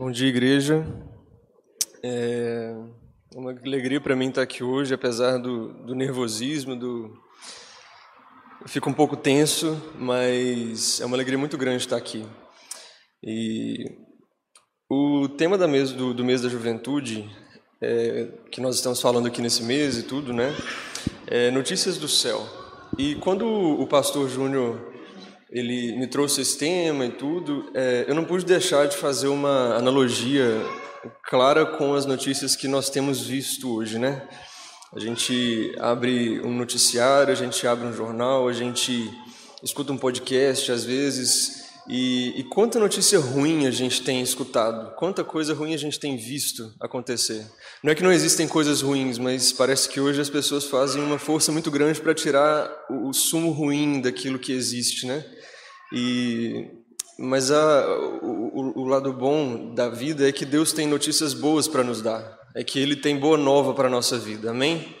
Bom dia, igreja. É uma alegria para mim estar aqui hoje, apesar do, do nervosismo, do eu fico um pouco tenso, mas é uma alegria muito grande estar aqui. E o tema da mês, do, do mês da juventude, é, que nós estamos falando aqui nesse mês e tudo, né? É Notícias do Céu. E quando o pastor Júnior ele me trouxe esse tema e tudo, é, eu não pude deixar de fazer uma analogia clara com as notícias que nós temos visto hoje, né? A gente abre um noticiário, a gente abre um jornal, a gente escuta um podcast às vezes, e, e quanta notícia ruim a gente tem escutado, quanta coisa ruim a gente tem visto acontecer. Não é que não existem coisas ruins, mas parece que hoje as pessoas fazem uma força muito grande para tirar o, o sumo ruim daquilo que existe, né? E, mas a, o, o, lado bom da vida é que Deus tem notícias boas para nos dar, é que Ele tem boa nova para a nossa vida, amém?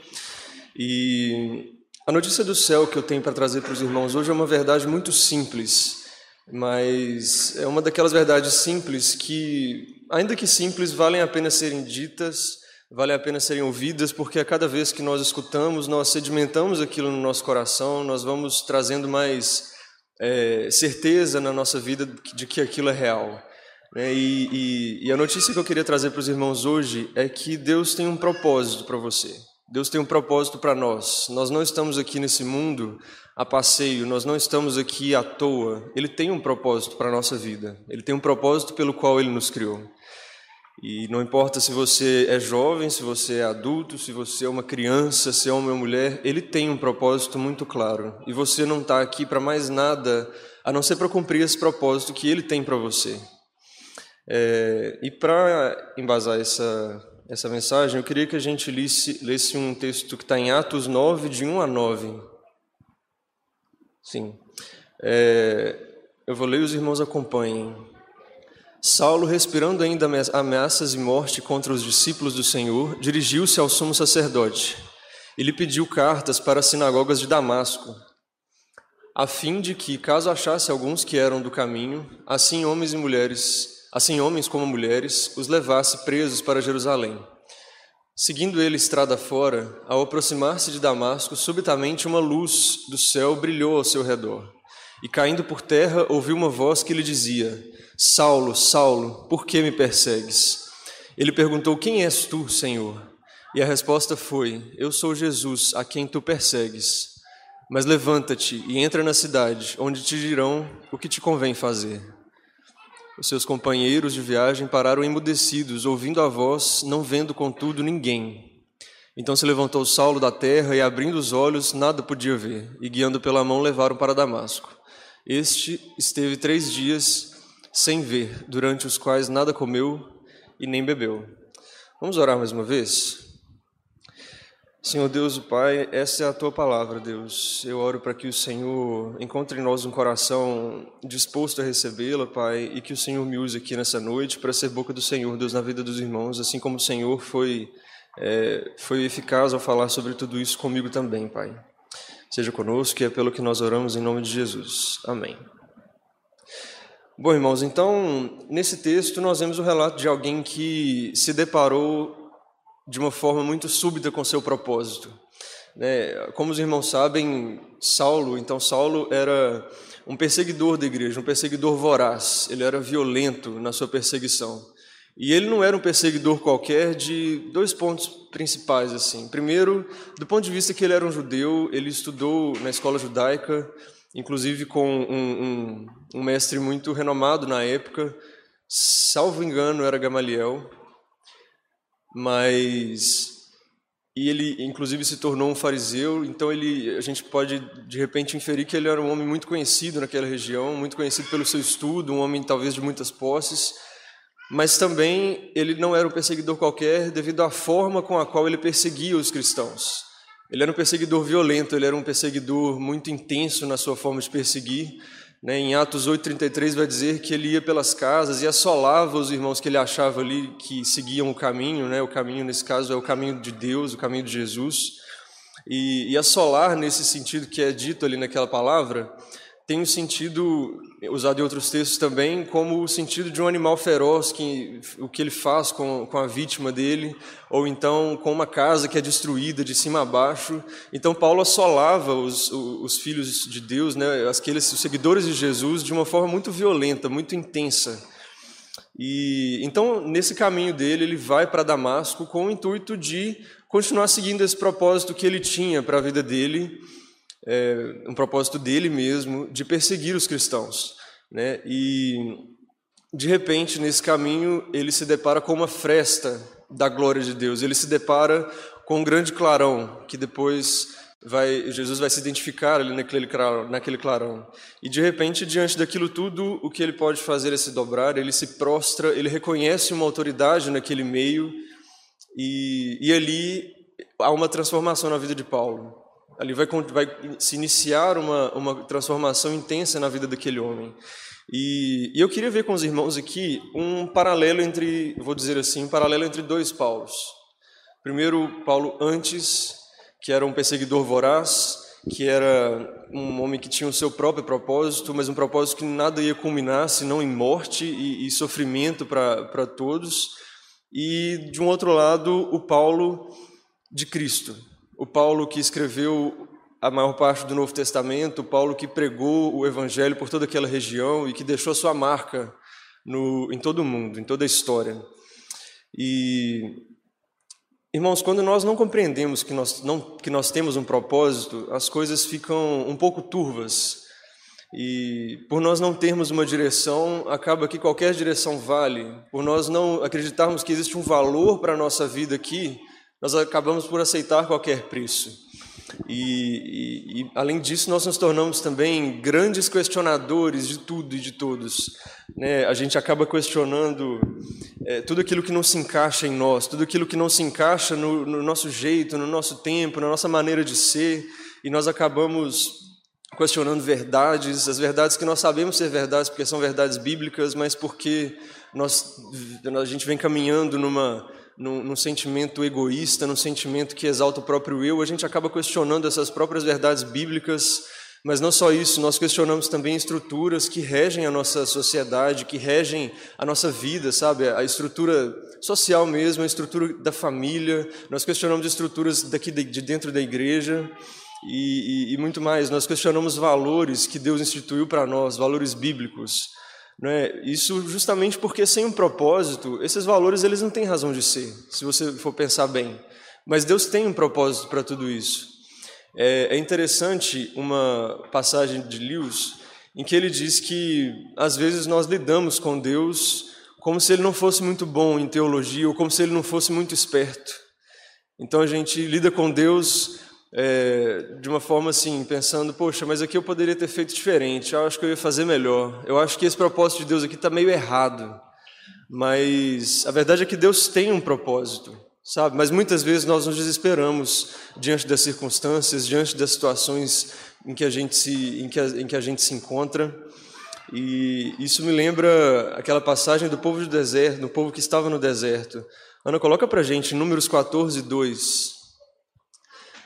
E a notícia do céu que eu tenho para trazer para os irmãos hoje é uma verdade muito simples, mas é uma daquelas verdades simples que, ainda que simples, valem a pena serem ditas, valem a pena serem ouvidas, porque a cada vez que nós escutamos, nós sedimentamos aquilo no nosso coração, nós vamos trazendo mais é, certeza na nossa vida de que aquilo é real. Né? E, e, e a notícia que eu queria trazer para os irmãos hoje é que Deus tem um propósito para você. Deus tem um propósito para nós. Nós não estamos aqui nesse mundo a passeio, nós não estamos aqui à toa. Ele tem um propósito para a nossa vida. Ele tem um propósito pelo qual ele nos criou. E não importa se você é jovem, se você é adulto, se você é uma criança, se é ou mulher, ele tem um propósito muito claro. E você não está aqui para mais nada a não ser para cumprir esse propósito que ele tem para você. É, e para embasar essa, essa mensagem, eu queria que a gente lesse, lesse um texto que está em Atos 9, de 1 a 9. Sim. É, eu vou ler e os irmãos acompanhem. Saulo, respirando ainda ameaças e morte contra os discípulos do Senhor, dirigiu-se ao sumo sacerdote e lhe pediu cartas para as sinagogas de Damasco, a fim de que, caso achasse alguns que eram do caminho, assim homens e mulheres, assim homens como mulheres, os levasse presos para Jerusalém. Seguindo ele estrada fora, ao aproximar-se de Damasco, subitamente uma luz do céu brilhou ao seu redor. E caindo por terra, ouviu uma voz que lhe dizia: Saulo, Saulo, por que me persegues? Ele perguntou: Quem és tu, Senhor? E a resposta foi: Eu sou Jesus, a quem tu persegues. Mas levanta-te e entra na cidade, onde te dirão o que te convém fazer. Os seus companheiros de viagem pararam emudecidos, ouvindo a voz, não vendo contudo ninguém. Então se levantou Saulo da terra e, abrindo os olhos, nada podia ver, e guiando pela mão, levaram para Damasco. Este esteve três dias sem ver, durante os quais nada comeu e nem bebeu. Vamos orar mais uma vez? Senhor Deus, o Pai, essa é a tua palavra, Deus. Eu oro para que o Senhor encontre em nós um coração disposto a recebê-la, Pai, e que o Senhor me use aqui nessa noite para ser boca do Senhor, Deus, na vida dos irmãos, assim como o Senhor foi, é, foi eficaz ao falar sobre tudo isso comigo também, Pai. Seja conosco e é pelo que nós oramos em nome de Jesus. Amém. Bom, irmãos, então, nesse texto nós vemos o relato de alguém que se deparou de uma forma muito súbita com seu propósito. Né? Como os irmãos sabem, Saulo, então Saulo era um perseguidor da igreja, um perseguidor voraz, ele era violento na sua perseguição. E ele não era um perseguidor qualquer de dois pontos principais assim. Primeiro, do ponto de vista que ele era um judeu, ele estudou na escola judaica, inclusive com um, um, um, mestre muito renomado na época, salvo engano era Gamaliel, mas e ele inclusive se tornou um fariseu, então ele a gente pode de repente inferir que ele era um homem muito conhecido naquela região, muito conhecido pelo seu estudo, um homem talvez de muitas posses, mas também ele não era um perseguidor qualquer devido à forma com a qual ele perseguia os cristãos. Ele era um perseguidor violento, ele era um perseguidor muito intenso na sua forma de perseguir. Né? Em Atos 8,33 vai dizer que ele ia pelas casas e assolava os irmãos que ele achava ali que seguiam o caminho, né? o caminho nesse caso é o caminho de Deus, o caminho de Jesus. E, e assolar, nesse sentido que é dito ali naquela palavra, tem um sentido usado em outros textos também como o sentido de um animal feroz que o que ele faz com, com a vítima dele ou então com uma casa que é destruída de cima a baixo. Então Paulo assolava os, os, os filhos de Deus né aqueles os seguidores de Jesus de uma forma muito violenta muito intensa. E então nesse caminho dele ele vai para Damasco com o intuito de continuar seguindo esse propósito que ele tinha para a vida dele é, um propósito dele mesmo de perseguir os cristãos. Né? E, de repente, nesse caminho, ele se depara com uma fresta da glória de Deus, ele se depara com um grande clarão, que depois vai, Jesus vai se identificar ali naquele clarão, naquele clarão. E, de repente, diante daquilo tudo, o que ele pode fazer é se dobrar, ele se prostra, ele reconhece uma autoridade naquele meio, e, e ali há uma transformação na vida de Paulo. Ali vai, vai se iniciar uma, uma transformação intensa na vida daquele homem. E, e, eu queria ver com os irmãos aqui um paralelo entre, vou dizer assim, um paralelo entre dois Paulos. Primeiro, Paulo antes, que era um perseguidor voraz, que era um homem que tinha o seu próprio propósito, mas um propósito que nada ia culminar senão em morte e, e sofrimento para todos. E, de um outro lado, o Paulo de Cristo, o Paulo que escreveu a maior parte do Novo Testamento, o Paulo que pregou o Evangelho por toda aquela região e que deixou sua marca no, em todo o mundo, em toda a história. E, irmãos, quando nós não compreendemos que nós, não, que nós temos um propósito, as coisas ficam um pouco turvas. E por nós não termos uma direção, acaba que qualquer direção vale. Por nós não acreditarmos que existe um valor para a nossa vida aqui, nós acabamos por aceitar qualquer preço. E, e, e, além disso, nós nos tornamos também grandes questionadores de tudo e de todos. Né? A gente acaba questionando é, tudo aquilo que não se encaixa em nós, tudo aquilo que não se encaixa no, no nosso jeito, no nosso tempo, na nossa maneira de ser, e nós acabamos questionando verdades, as verdades que nós sabemos ser verdades porque são verdades bíblicas, mas porque nós, a gente vem caminhando numa num, num, sentimento egoísta, num sentimento que exalta o próprio eu, a gente acaba questionando essas próprias verdades bíblicas, mas não só isso, nós questionamos também estruturas que regem a nossa sociedade, que regem a nossa vida, sabe? A estrutura social mesmo, a estrutura da família, nós questionamos estruturas daqui de dentro da igreja. E, e, e muito mais, nós questionamos valores que Deus instituiu para nós, valores bíblicos. É? Isso justamente porque sem um propósito, esses valores eles não têm razão de ser, se você for pensar bem. Mas Deus tem um propósito para tudo isso. É, é interessante uma passagem de Lewis em que ele diz que às vezes nós lidamos com Deus como se ele não fosse muito bom em teologia ou como se ele não fosse muito esperto. Então a gente lida com Deus é, de uma forma assim, pensando, poxa, mas aqui eu poderia ter feito diferente, eu acho que eu ia fazer melhor, eu acho que esse propósito de Deus aqui está meio errado, mas a verdade é que Deus tem um propósito, sabe? Mas muitas vezes nós nos desesperamos diante das circunstâncias, diante das situações em que a gente se, em que a, em que a gente se encontra, e isso me lembra aquela passagem do povo do deserto, do povo que estava no deserto. Ana, coloca para gente Números 14, 2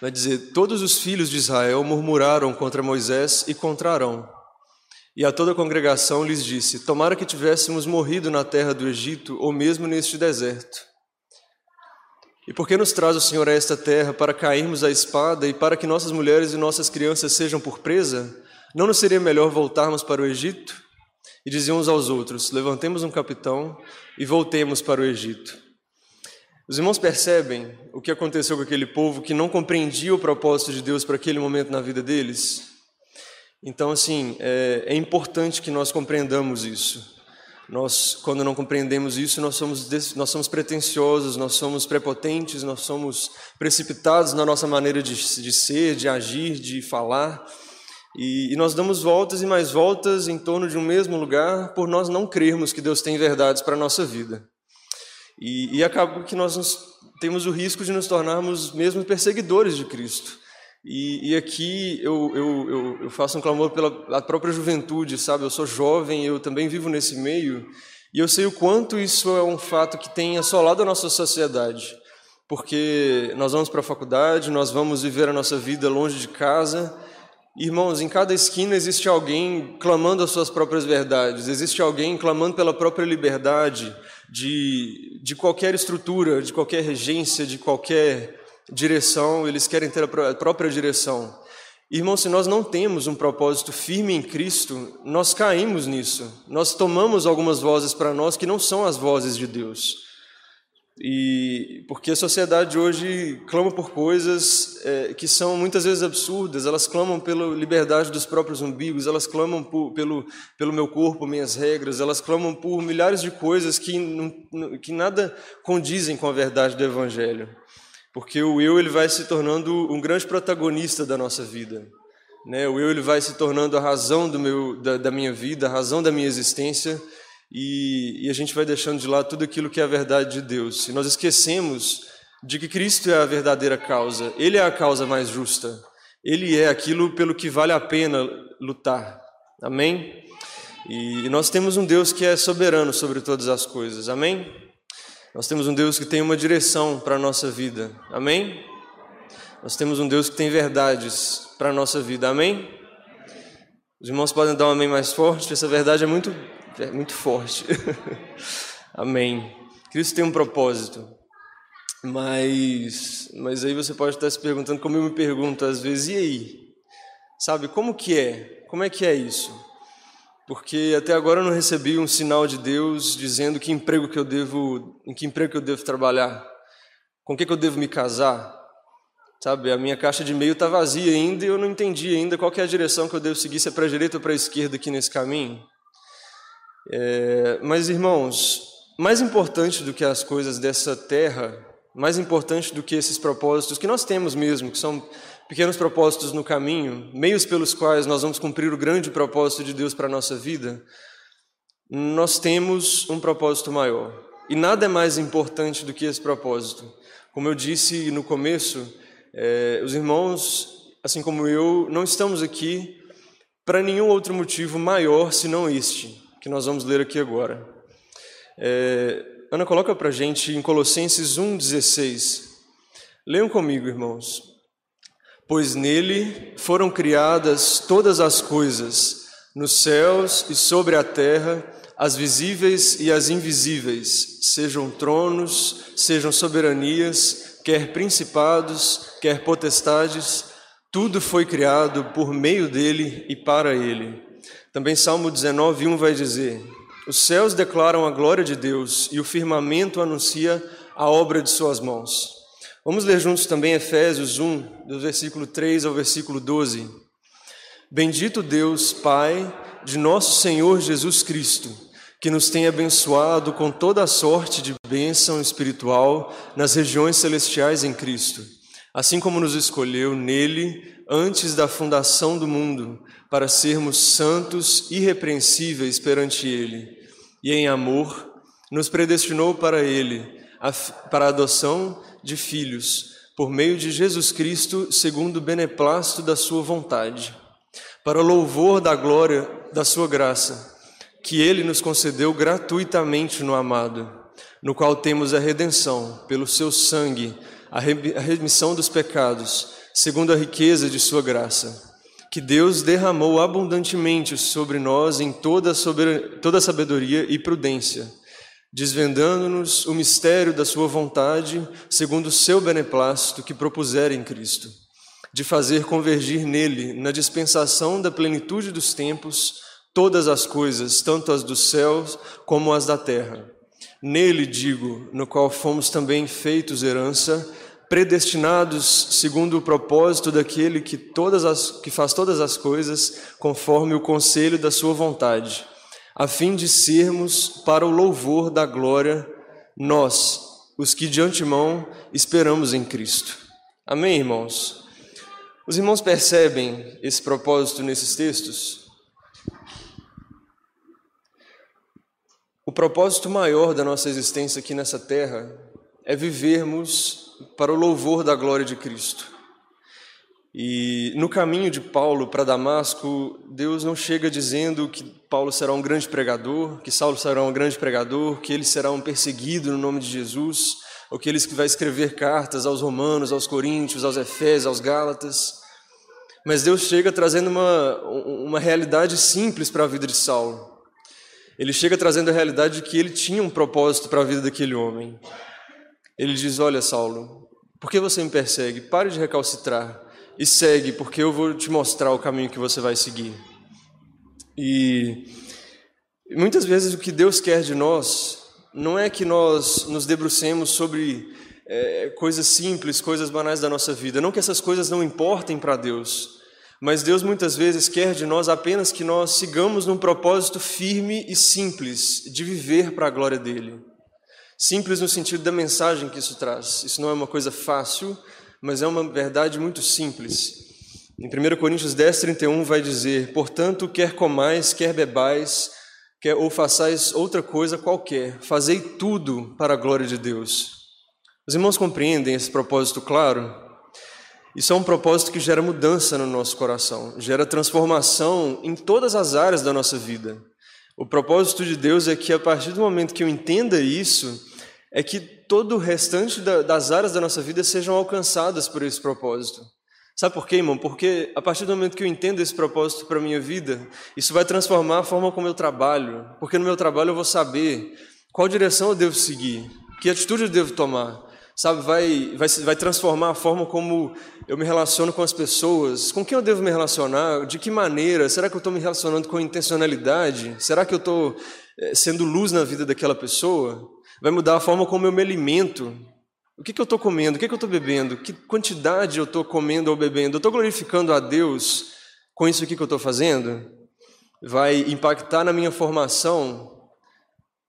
vai dizer: Todos os filhos de Israel murmuraram contra Moisés e contra Arão. E a toda a congregação lhes disse: Tomara que tivéssemos morrido na terra do Egito ou mesmo neste deserto. E por que nos traz o Senhor a esta terra para cairmos à espada e para que nossas mulheres e nossas crianças sejam por presa? Não nos seria melhor voltarmos para o Egito? E diziam uns aos outros: Levantemos um capitão e voltemos para o Egito. Os irmãos percebem o que aconteceu com aquele povo que não compreendia o propósito de Deus para aquele momento na vida deles? Então, assim, é, é importante que nós compreendamos isso. Nós, quando não compreendemos isso, nós somos, nós somos pretensiosos, nós somos prepotentes, nós somos precipitados na nossa maneira de, de ser, de agir, de falar. E, e, nós damos voltas e mais voltas em torno de um mesmo lugar por nós não crermos que Deus tem verdades para a nossa vida. E, e acaba que nós nos, temos o risco de nos tornarmos mesmo perseguidores de Cristo. E, e aqui eu, eu, eu, eu, faço um clamor pela própria juventude, sabe? Eu sou jovem, eu também vivo nesse meio, e eu sei o quanto isso é um fato que tem assolado a nossa sociedade. Porque nós vamos para a faculdade, nós vamos viver a nossa vida longe de casa, Irmãos, em cada esquina existe alguém clamando as suas próprias verdades, existe alguém clamando pela própria liberdade de, de qualquer estrutura, de qualquer regência, de qualquer direção, eles querem ter a própria direção. Irmãos, se nós não temos um propósito firme em Cristo, nós caímos nisso. Nós tomamos algumas vozes para nós que não são as vozes de Deus. E porque a sociedade hoje clama por coisas é, que são muitas vezes absurdas, elas clamam pela liberdade dos próprios umbigos, elas clamam por, pelo, pelo meu corpo, minhas regras, elas clamam por milhares de coisas que, que nada condizem com a verdade do Evangelho. Porque o eu ele vai se tornando um grande protagonista da nossa vida. Né? O eu ele vai se tornando a razão do meu, da, da minha vida, a razão da minha existência e, e, a gente vai deixando de lado tudo aquilo que é a verdade de Deus. E nós esquecemos de que Cristo é a verdadeira causa, Ele é a causa mais justa, Ele é aquilo pelo que vale a pena lutar. Amém? E, e nós temos um Deus que é soberano sobre todas as coisas. Amém? Nós temos um Deus que tem uma direção para a nossa vida. Amém? Nós temos um Deus que tem verdades para a nossa vida. Amém? Os irmãos podem dar um amém mais forte, essa verdade é muito é muito forte. Amém. Cristo tem um propósito. Mas, mas aí você pode estar se perguntando, como eu me pergunto às vezes, e aí? Sabe, como que é? Como é que é isso? Porque até agora eu não recebi um sinal de Deus dizendo que emprego que eu devo, em que emprego que eu devo trabalhar, com que, que eu devo me casar. Sabe, a minha caixa de e-mail está vazia ainda e eu não entendi ainda qual é a direção que eu devo seguir, se é para a direita ou para a esquerda aqui nesse caminho. É, mas, irmãos, mais importante do que as coisas dessa terra, mais importante do que esses propósitos que nós temos mesmo, que são pequenos propósitos no caminho, meios pelos quais nós vamos cumprir o grande propósito de Deus para a nossa vida, nós temos um propósito maior. E nada é mais importante do que esse propósito. Como eu disse no começo, é, os irmãos, assim como eu, não estamos aqui para nenhum outro motivo maior senão este que nós vamos ler aqui agora. É, Ana, coloca para gente em Colossenses 1,16. Leiam comigo, irmãos. Pois nele foram criadas todas as coisas, nos céus e sobre a terra, as visíveis e as invisíveis, sejam tronos, sejam soberanias, quer principados, quer potestades, tudo foi criado por meio dele e para ele. Também Salmo 19, 1 vai dizer: Os céus declaram a glória de Deus e o firmamento anuncia a obra de suas mãos. Vamos ler juntos também Efésios 1, do versículo 3 ao versículo 12. Bendito Deus, Pai de nosso Senhor Jesus Cristo, que nos tem abençoado com toda a sorte de bênção espiritual nas regiões celestiais em Cristo, assim como nos escolheu nele antes da fundação do mundo para sermos santos, irrepreensíveis perante Ele, e em amor nos predestinou para Ele, para a adoção de filhos, por meio de Jesus Cristo, segundo o beneplácito da Sua vontade, para o louvor da glória da Sua graça, que Ele nos concedeu gratuitamente no amado, no qual temos a redenção, pelo Seu sangue, a remissão dos pecados, segundo a riqueza de Sua graça que Deus derramou abundantemente sobre nós em toda, toda sabedoria e prudência, desvendando-nos o mistério da Sua vontade, segundo o seu beneplácito que propuser em Cristo, de fazer convergir nele, na dispensação da plenitude dos tempos, todas as coisas, tanto as dos céus como as da terra. Nele, digo, no qual fomos também feitos herança, predestinados segundo o propósito daquele que, todas as, que faz todas as coisas conforme o conselho da sua vontade, a fim de sermos para o louvor da glória nós, os que de antemão esperamos em Cristo. Amém, irmãos? Os irmãos percebem esse propósito nesses textos? O propósito maior da nossa existência aqui nessa terra é vivermos para o louvor da glória de Cristo. E no caminho de Paulo para Damasco, Deus não chega dizendo que Paulo será um grande pregador, que Saulo será um grande pregador, que ele será um perseguido no nome de Jesus, ou que ele vai escrever cartas aos romanos, aos coríntios, aos efésios, aos gálatas. Mas Deus chega trazendo uma, uma realidade simples para a vida de Saulo. Ele chega trazendo a realidade de que ele tinha um propósito para a vida daquele homem. Ele diz: Olha, Saulo, por que você me persegue? Pare de recalcitrar e segue, porque eu vou te mostrar o caminho que você vai seguir. E muitas vezes o que Deus quer de nós não é que nós nos debrucemos sobre é, coisas simples, coisas banais da nossa vida. Não que essas coisas não importem para Deus, mas Deus muitas vezes quer de nós apenas que nós sigamos num propósito firme e simples de viver para a glória dele. Simples no sentido da mensagem que isso traz. Isso não é uma coisa fácil, mas é uma verdade muito simples. Em 1 Coríntios 10, 31 vai dizer: Portanto, quer comais, quer bebais, quer ou façais outra coisa qualquer, fazei tudo para a glória de Deus. Os irmãos compreendem esse propósito claro? Isso é um propósito que gera mudança no nosso coração, gera transformação em todas as áreas da nossa vida. O propósito de Deus é que a partir do momento que eu entenda isso, é que todo o restante das áreas da nossa vida sejam alcançadas por esse propósito. Sabe por quê, irmão? Porque a partir do momento que eu entendo esse propósito para a minha vida, isso vai transformar a forma como eu trabalho. Porque no meu trabalho eu vou saber qual direção eu devo seguir, que atitude eu devo tomar sabe, vai, vai, vai transformar a forma como eu me relaciono com as pessoas, com quem eu devo me relacionar, de que maneira, será que eu estou me relacionando com intencionalidade? Será que eu estou é, sendo luz na vida daquela pessoa? Vai mudar a forma como eu me alimento. O que, que eu estou comendo? O que, que eu estou bebendo? Que quantidade eu estou comendo ou bebendo? Eu estou glorificando a Deus com isso aqui que eu estou fazendo? Vai impactar na minha formação?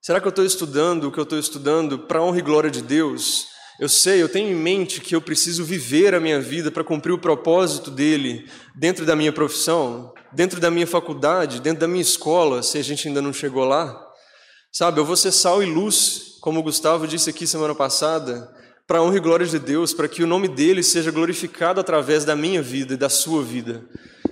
Será que eu estou estudando o que eu estou estudando para honra e glória de Deus? Eu sei, eu tenho em mente que eu preciso viver a minha vida para cumprir o propósito dele dentro da minha profissão, dentro da minha faculdade, dentro da minha escola, se a gente ainda não chegou lá. Sabe, eu vou ser sal e luz, como o Gustavo disse aqui semana passada, para a honra e glória de Deus, para que o nome dele seja glorificado através da minha vida e da sua vida.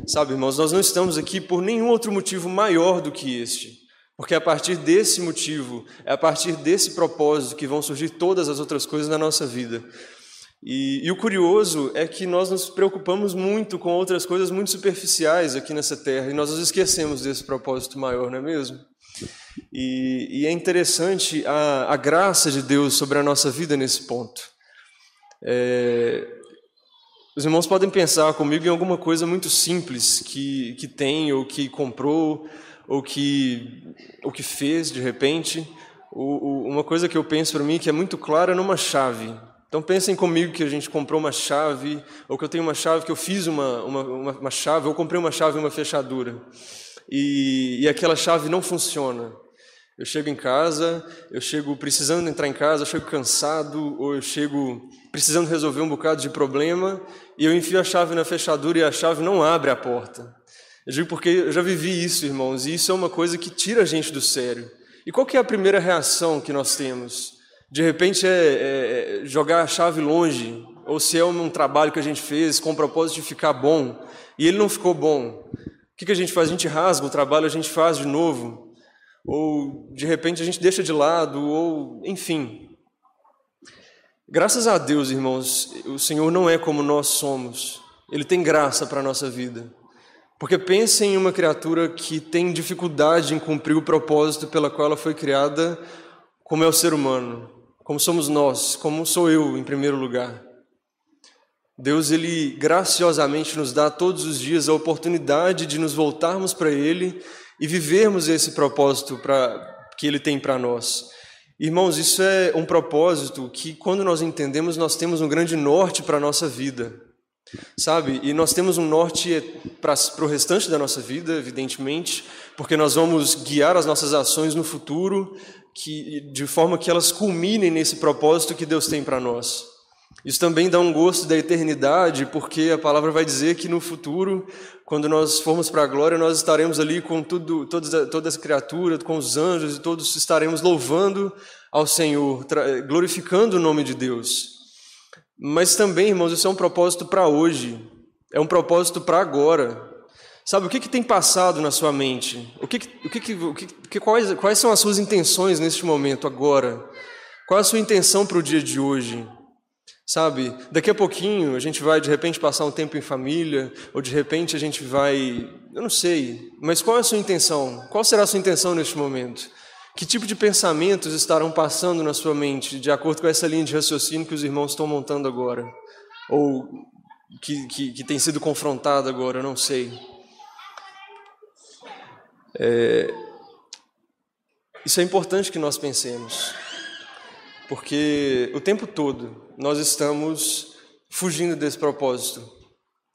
Sabe, irmãos, nós não estamos aqui por nenhum outro motivo maior do que este. Porque é a partir desse motivo, é a partir desse propósito que vão surgir todas as outras coisas na nossa vida. E, e, o curioso é que nós nos preocupamos muito com outras coisas muito superficiais aqui nessa terra e nós nos esquecemos desse propósito maior, não é mesmo? E, e é interessante a, a, graça de Deus sobre a nossa vida nesse ponto. É, os irmãos podem pensar comigo em alguma coisa muito simples que, que tem ou que comprou ou que, o que fez de repente. O, o, uma coisa que eu penso para mim que é muito clara é numa chave. Então pensem comigo que a gente comprou uma chave, ou que eu tenho uma chave, que eu fiz uma, uma, uma, uma chave, ou comprei uma chave e uma fechadura. E, e aquela chave não funciona. Eu chego em casa, eu chego precisando entrar em casa, eu chego cansado, ou eu chego precisando resolver um bocado de problema, e eu enfio a chave na fechadura e a chave não abre a porta. Eu digo porque eu já vivi isso, irmãos, e isso é uma coisa que tira a gente do sério. E qual que é a primeira reação que nós temos? De repente é, é, é jogar a chave longe, ou se é um, trabalho que a gente fez com o propósito de ficar bom, e ele não ficou bom. O que, que a gente faz? A gente rasga o trabalho, a gente faz de novo. Ou de repente a gente deixa de lado, ou enfim. Graças a Deus, irmãos, o Senhor não é como nós somos. Ele tem graça para a nossa vida. Porque pensem em uma criatura que tem dificuldade em cumprir o propósito pela qual ela foi criada, como é o ser humano, como somos nós, como sou eu em primeiro lugar. Deus ele graciosamente nos dá todos os dias a oportunidade de nos voltarmos para ele e vivermos esse propósito para que ele tem para nós. Irmãos, isso é um propósito que quando nós entendemos, nós temos um grande norte para a nossa vida. Sabe? E nós temos um norte para o restante da nossa vida, evidentemente, porque nós vamos guiar as nossas ações no futuro que, de forma que elas culminem nesse propósito que Deus tem para nós. Isso também dá um gosto da eternidade, porque a palavra vai dizer que no futuro, quando nós formos para a glória, nós estaremos ali com tudo, todas, toda essa criatura, com os anjos e todos estaremos louvando ao Senhor, glorificando o nome de Deus. Mas também, irmãos, isso é um propósito para hoje, é um propósito para agora. Sabe, o que, que tem passado na sua mente? O que, o que, o que, quais, quais são as suas intenções neste momento, agora? Qual a sua intenção para o dia de hoje? Sabe, daqui a pouquinho a gente vai de repente passar um tempo em família, ou de repente a gente vai, eu não sei, mas qual é a sua intenção? Qual será a sua intenção neste momento? Que tipo de pensamentos estarão passando na sua mente, de acordo com essa linha de raciocínio que os irmãos estão montando agora? Ou que, que, que tem sido confrontado agora, eu não sei. É, isso é importante que nós pensemos, porque o tempo todo nós estamos fugindo desse propósito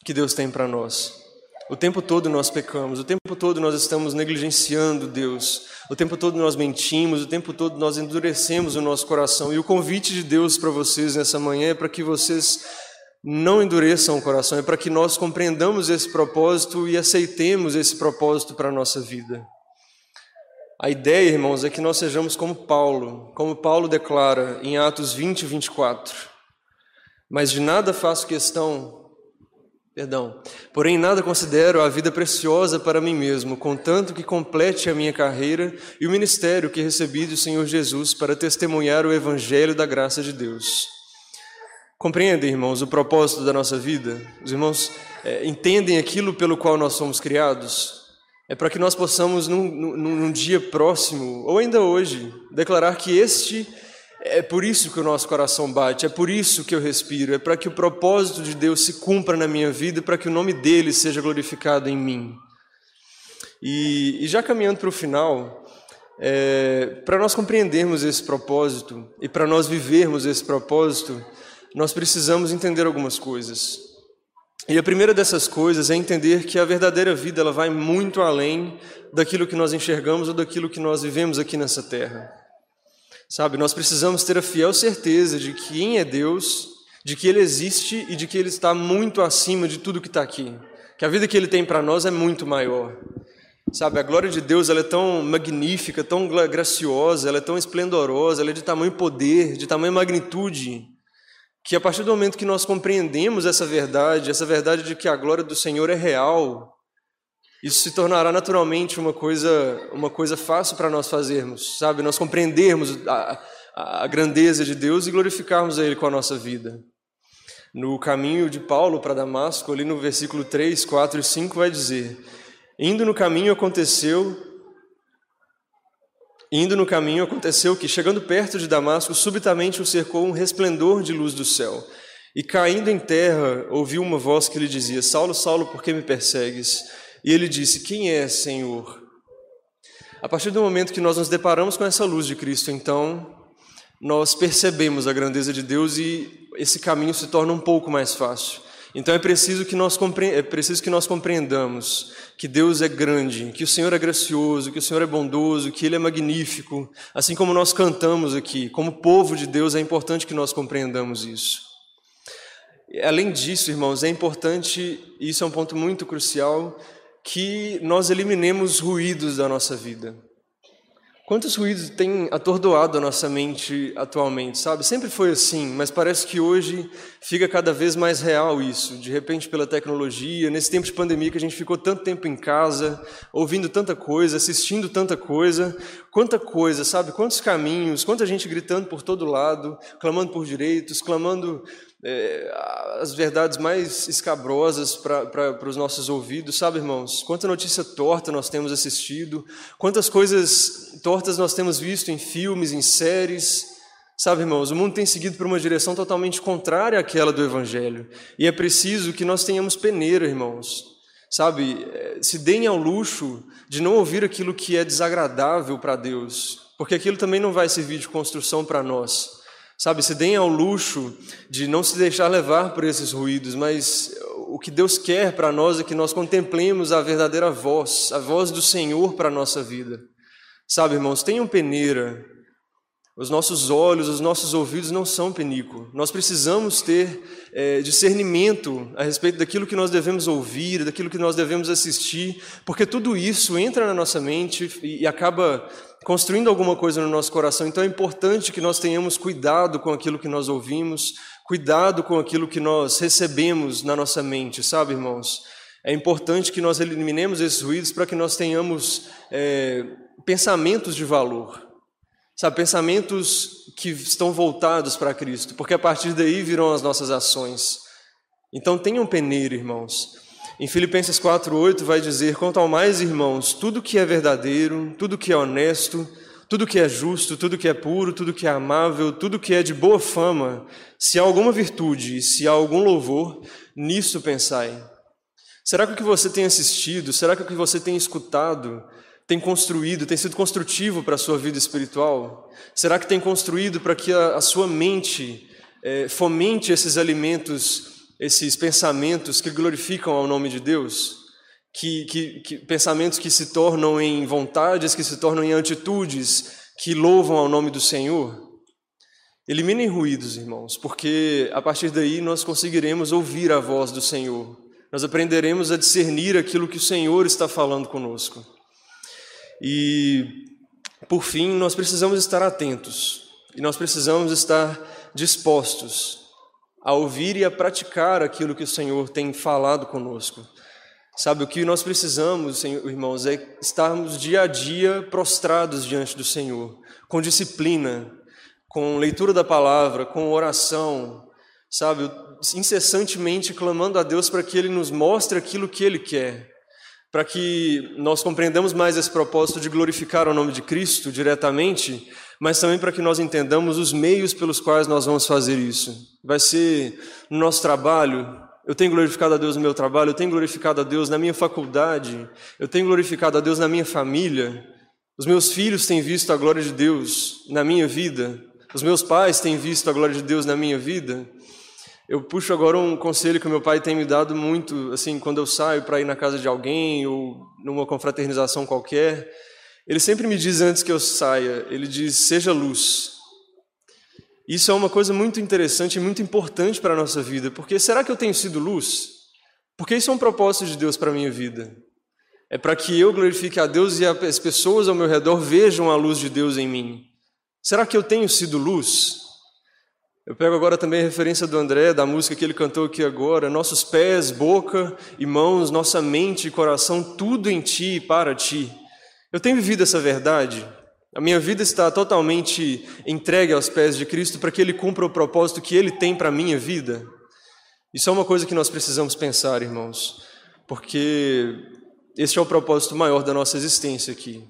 que Deus tem para nós. O tempo todo nós pecamos, o tempo todo nós estamos negligenciando Deus, o tempo todo nós mentimos, o tempo todo nós endurecemos o nosso coração. E o convite de Deus para vocês nessa manhã é para que vocês não endureçam o coração, é para que nós compreendamos esse propósito e aceitemos esse propósito para a nossa vida. A ideia, irmãos, é que nós sejamos como Paulo, como Paulo declara em Atos 20 e 24. Mas de nada faço questão, perdão, porém nada considero a vida preciosa para mim mesmo, contanto que complete a minha carreira e o ministério que recebi do Senhor Jesus para testemunhar o evangelho da graça de Deus. Compreendem, irmãos, o propósito da nossa vida? Os irmãos é, entendem aquilo pelo qual nós somos criados? é para que nós possamos, num, num, num, dia próximo, ou ainda hoje, declarar que este é por isso que o nosso coração bate, é por isso que eu respiro, é para que o propósito de Deus se cumpra na minha vida, para que o nome dele seja glorificado em mim. E, e já caminhando para o final, é, para nós compreendermos esse propósito e para nós vivermos esse propósito, nós precisamos entender algumas coisas. E a primeira dessas coisas é entender que a verdadeira vida ela vai muito além daquilo que nós enxergamos ou daquilo que nós vivemos aqui nessa terra. Sabe, nós precisamos ter a fiel certeza de que quem é Deus, de que Ele existe e de que Ele está muito acima de tudo que está aqui. Que a vida que Ele tem para nós é muito maior. Sabe, a glória de Deus ela é tão magnífica, tão graciosa, ela é tão esplendorosa, ela é de tamanho poder, de tamanho magnitude, que a partir do momento que nós compreendemos essa verdade, essa verdade de que a glória do Senhor é real, isso se tornará naturalmente uma coisa, uma coisa fácil para nós fazermos, sabe? Nós compreendermos a, a grandeza de Deus e glorificarmos a Ele com a nossa vida. No caminho de Paulo para Damasco, ali no versículo 3, 4 e 5, vai dizer: Indo no caminho aconteceu Indo no caminho, aconteceu que, chegando perto de Damasco, subitamente o cercou um resplendor de luz do céu. E caindo em terra, ouviu uma voz que lhe dizia: Saulo, Saulo, por que me persegues? E ele disse: Quem é, Senhor? A partir do momento que nós nos deparamos com essa luz de Cristo, então, nós percebemos a grandeza de Deus e esse caminho se torna um pouco mais fácil. Então é preciso que nós, é preciso que nós compreendamos que Deus é grande, que o Senhor é gracioso, que o Senhor é bondoso, que Ele é magnífico. Assim como nós cantamos aqui, como povo de Deus, é importante que nós compreendamos isso. Além disso, irmãos, é importante, e isso é um ponto muito crucial, que nós eliminemos ruídos da nossa vida. Quantos ruídos têm atordoado a nossa mente atualmente, sabe? Sempre foi assim, mas parece que hoje fica cada vez mais real isso. De repente, pela tecnologia, nesse tempo de pandemia que a gente ficou tanto tempo em casa, ouvindo tanta coisa, assistindo tanta coisa, quanta coisa, sabe? Quantos caminhos, quanta gente gritando por todo lado, clamando por direitos, clamando é, as verdades mais escabrosas para os nossos ouvidos, sabe, irmãos? Quanta notícia torta nós temos assistido, quantas coisas tortas nós temos visto em filmes, em séries. Sabe, irmãos, o mundo tem seguido por uma direção totalmente contrária àquela do Evangelho. E é preciso que nós tenhamos peneira, irmãos. Sabe, é, se deem ao luxo de não ouvir aquilo que é desagradável para Deus, porque aquilo também não vai servir de construção para nós. Sabe, se deem ao luxo de não se deixar levar por esses ruídos, mas o que Deus quer para nós é que nós contemplemos a verdadeira voz, a voz do Senhor para a nossa vida. Sabe, irmãos, tenham peneira. Os nossos olhos, os nossos ouvidos não são penico. Nós precisamos ter é, discernimento a respeito daquilo que nós devemos ouvir, daquilo que nós devemos assistir, porque tudo isso entra na nossa mente e, e acaba construindo alguma coisa no nosso coração. Então é importante que nós tenhamos cuidado com aquilo que nós ouvimos, cuidado com aquilo que nós recebemos na nossa mente, sabe, irmãos? É importante que nós eliminemos esses ruídos para que nós tenhamos é, pensamentos de valor, sabe, pensamentos que estão voltados para Cristo, porque a partir daí virão as nossas ações. Então tenham peneira, irmãos. Em Filipenses 4:8 vai dizer: "Quanto ao mais, irmãos, tudo que é verdadeiro, tudo que é honesto, tudo que é justo, tudo que é puro, tudo que é amável, tudo que é de boa fama, se há alguma virtude, se há algum louvor, nisso pensai." Será que o que você tem assistido, será que o que você tem escutado tem construído, tem sido construtivo para a sua vida espiritual? Será que tem construído para que a, a sua mente é, fomente esses alimentos, esses pensamentos que glorificam ao nome de Deus? Que, que, que, pensamentos que se tornam em vontades, que se tornam em atitudes que louvam ao nome do Senhor? Eliminem ruídos, irmãos, porque a partir daí nós conseguiremos ouvir a voz do Senhor. Nós aprenderemos a discernir aquilo que o Senhor está falando conosco. E, por fim, nós precisamos estar atentos e nós precisamos estar dispostos a ouvir e a praticar aquilo que o Senhor tem falado conosco. Sabe, o que nós precisamos, irmãos, é estarmos dia a dia prostrados diante do Senhor, com disciplina, com leitura da palavra, com oração, sabe, incessantemente clamando a Deus para que Ele nos mostre aquilo que Ele quer para que nós compreendamos mais esse propósito de glorificar o nome de Cristo diretamente, mas também para que nós entendamos os meios pelos quais nós vamos fazer isso. Vai ser no nosso trabalho, eu tenho glorificado a Deus no meu trabalho, eu tenho glorificado a Deus na minha faculdade, eu tenho glorificado a Deus na minha família, os meus filhos têm visto a glória de Deus na minha vida, os meus pais têm visto a glória de Deus na minha vida. Eu puxo agora um conselho que meu pai tem me dado muito, assim, quando eu saio para ir na casa de alguém ou numa confraternização qualquer. Ele sempre me diz antes que eu saia, ele diz: seja luz. Isso é uma coisa muito interessante e muito importante para a nossa vida, porque será que eu tenho sido luz? Porque isso é um propósito de Deus para a minha vida. É para que eu glorifique a Deus e as pessoas ao meu redor vejam a luz de Deus em mim. Será que eu tenho sido luz? Eu pego agora também a referência do André, da música que ele cantou aqui agora. Nossos pés, boca e mãos, nossa mente e coração, tudo em ti e para ti. Eu tenho vivido essa verdade. A minha vida está totalmente entregue aos pés de Cristo para que Ele cumpra o propósito que Ele tem para a minha vida. Isso é uma coisa que nós precisamos pensar, irmãos, porque este é o propósito maior da nossa existência aqui.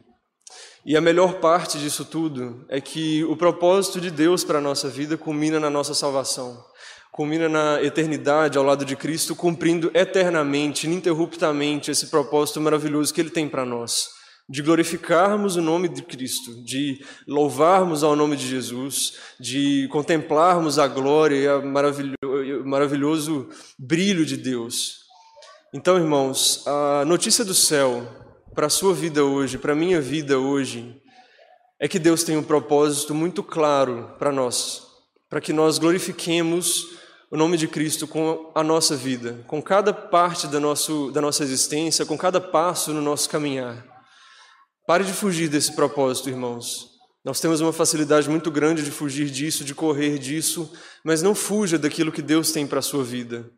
E a melhor parte disso tudo é que o propósito de Deus para a nossa vida culmina na nossa salvação, culmina na eternidade ao lado de Cristo, cumprindo eternamente, ininterruptamente esse propósito maravilhoso que Ele tem para nós, de glorificarmos o nome de Cristo, de louvarmos ao nome de Jesus, de contemplarmos a glória e o maravilhoso brilho de Deus. Então, irmãos, a notícia do céu para a sua vida hoje, para a minha vida hoje, é que Deus tem um propósito muito claro para nós, para que nós glorifiquemos o nome de Cristo com a nossa vida, com cada parte da, nosso, da nossa existência, com cada passo no nosso caminhar. Pare de fugir desse propósito, irmãos. Nós temos uma facilidade muito grande de fugir disso, de correr disso, mas não fuja daquilo que Deus tem para a sua vida.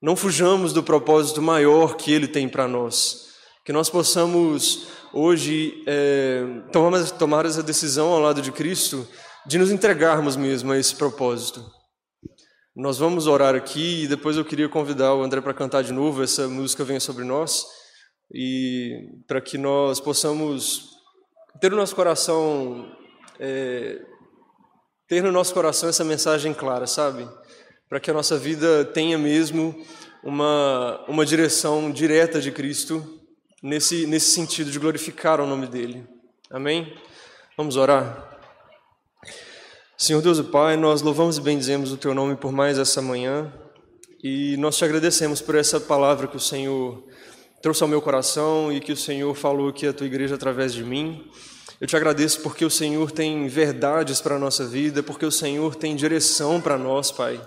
Não fujamos do propósito maior que Ele tem para nós. Que nós possamos hoje é, tomar, tomar essa decisão ao lado de Cristo de nos entregarmos mesmo a esse propósito. Nós vamos orar aqui e depois eu queria convidar o André para cantar de novo essa música Venha Sobre Nós e para que nós possamos ter no nosso coração é, ter no nosso coração essa mensagem clara, sabe? Para que a nossa vida tenha mesmo uma, uma direção direta de Cristo nesse, nesse sentido de glorificar o nome dele. Amém? Vamos orar? Senhor Deus e Pai, nós louvamos e bendizemos o Teu nome por mais essa manhã e nós te agradecemos por essa palavra que o Senhor trouxe ao meu coração e que o Senhor falou aqui à Tua igreja através de mim. Eu te agradeço porque o Senhor tem verdades para a nossa vida, porque o Senhor tem direção para nós, Pai.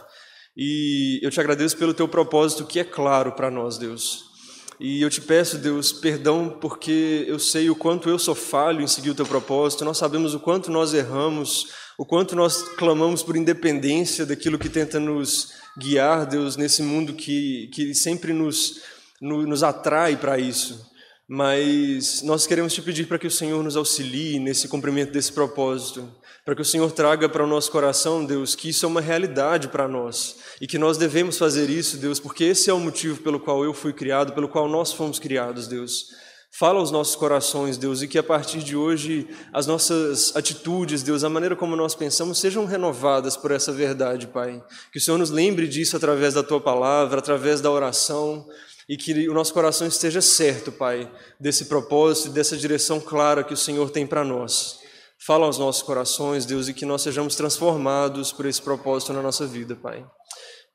E eu te agradeço pelo Teu propósito que é claro para nós, Deus. E eu te peço, Deus, perdão porque eu sei o quanto eu sou falho em seguir o teu propósito, nós sabemos o quanto nós erramos, o quanto nós clamamos por independência daquilo que tenta nos guiar, Deus, nesse mundo que, que sempre nos, nos atrai para isso. mas nós queremos te pedir para que o Senhor nos auxilie nesse cumprimento desse propósito, para que o Senhor traga para o nosso coração, Deus, que isso é uma realidade para nós e que nós devemos fazer isso, Deus, porque esse é o motivo pelo qual eu fui criado, pelo qual nós fomos criados, Deus. Fala aos nossos corações, Deus, e que a partir de hoje as nossas atitudes, Deus, a maneira como nós pensamos sejam renovadas por essa verdade, Pai. Que o Senhor nos lembre disso através da tua palavra, através da oração e que o nosso coração esteja certo, Pai, desse propósito e dessa direção clara que o Senhor tem para nós. Fala aos nossos corações, Deus, e que nós sejamos transformados por esse propósito na nossa vida, Pai.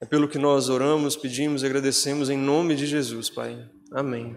É pelo que nós oramos, pedimos e agradecemos em nome de Jesus, Pai. Amém.